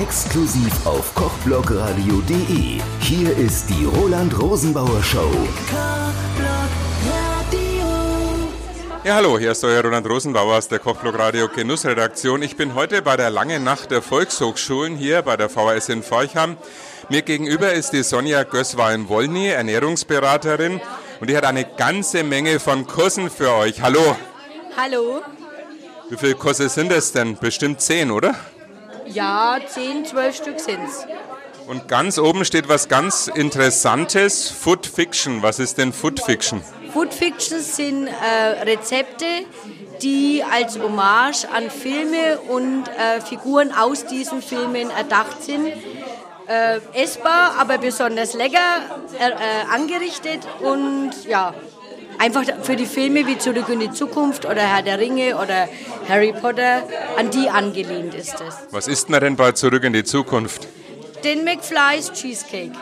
Exklusiv auf kochblogradio.de. Hier ist die Roland Rosenbauer Show. Ja, hallo, hier ist euer Roland Rosenbauer aus der Kochblog Radio Genussredaktion. Ich bin heute bei der Langen Nacht der Volkshochschulen hier bei der VHS in Forchheim. Mir gegenüber ist die Sonja Gößwein-Wollny, Ernährungsberaterin, und die hat eine ganze Menge von Kursen für euch. Hallo. Hallo. Wie viele Kurse sind es denn? Bestimmt zehn, oder? Ja, zehn, zwölf Stück sind's. Und ganz oben steht was ganz Interessantes, Food Fiction. Was ist denn Food Fiction? Food Fictions sind äh, Rezepte, die als Hommage an Filme und äh, Figuren aus diesen Filmen erdacht sind. Äh, essbar, aber besonders lecker äh, äh, angerichtet und ja, einfach für die Filme wie Zurück in die Zukunft oder Herr der Ringe oder Harry Potter, an die angelehnt ist es. Was isst man denn bei Zurück in die Zukunft? Den McFly's Cheesecake.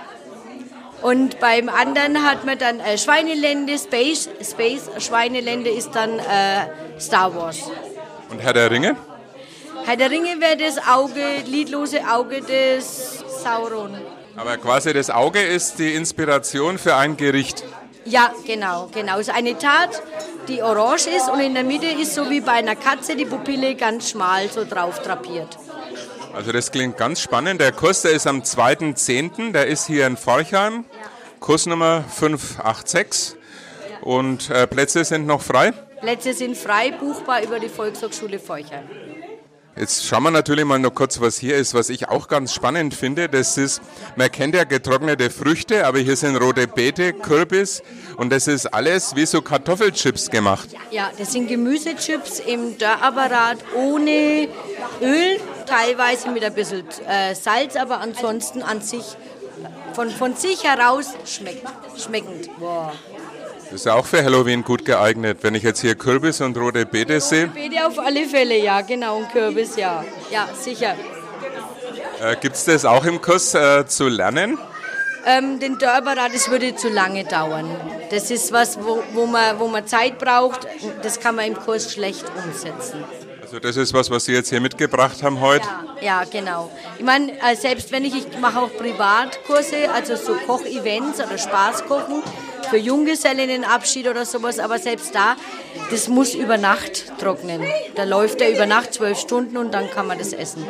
Und beim anderen hat man dann äh, Schweinelände, Space, Space Schweinelände ist dann äh, Star Wars. Und Herr der Ringe? Herr der Ringe wäre das Auge, lidlose Auge des Sauron. Aber quasi das Auge ist die Inspiration für ein Gericht. Ja, genau, genau. Es ist eine Tat, die orange ist und in der Mitte ist so wie bei einer Katze die Pupille ganz schmal so drauf drapiert. Also das klingt ganz spannend. Der Kurs, der ist am 2.10., der ist hier in Forchheim, Kursnummer 586 und äh, Plätze sind noch frei. Plätze sind frei, buchbar über die Volkshochschule Forchheim. Jetzt schauen wir natürlich mal noch kurz, was hier ist, was ich auch ganz spannend finde. Das ist, man kennt ja getrocknete Früchte, aber hier sind rote Beete, Kürbis und das ist alles wie so Kartoffelchips gemacht. Ja, das sind Gemüsechips im Dörrapparat ohne Öl, teilweise mit ein bisschen äh, Salz, aber ansonsten an sich, von, von sich heraus schmeckt, schmeckend. Boah. Das ist ja auch für Halloween gut geeignet, wenn ich jetzt hier Kürbis und rote Beete sehe. Beete auf alle Fälle, ja, genau, und Kürbis, ja. Ja, sicher. Äh, Gibt es das auch im Kurs äh, zu lernen? Ähm, den Dörrapparat, das würde zu lange dauern. Das ist was, wo, wo, man, wo man Zeit braucht. Das kann man im Kurs schlecht umsetzen. Also das ist was, was Sie jetzt hier mitgebracht haben heute? Ja, ja genau. Ich meine, äh, selbst wenn ich, ich mache auch Privatkurse, also so Kochevents oder Spaßkochen für Junggesellinnenabschied oder sowas, aber selbst da, das muss über Nacht trocknen. Da läuft er über Nacht zwölf Stunden und dann kann man das essen.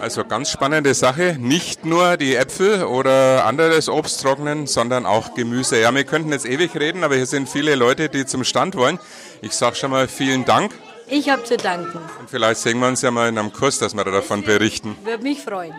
Also ganz spannende Sache. Nicht nur die Äpfel oder anderes Obst trocknen, sondern auch Gemüse. Ja, wir könnten jetzt ewig reden, aber hier sind viele Leute, die zum Stand wollen. Ich sage schon mal vielen Dank. Ich habe zu danken. Und vielleicht sehen wir uns ja mal in einem Kurs, dass wir davon berichten. Würde mich freuen.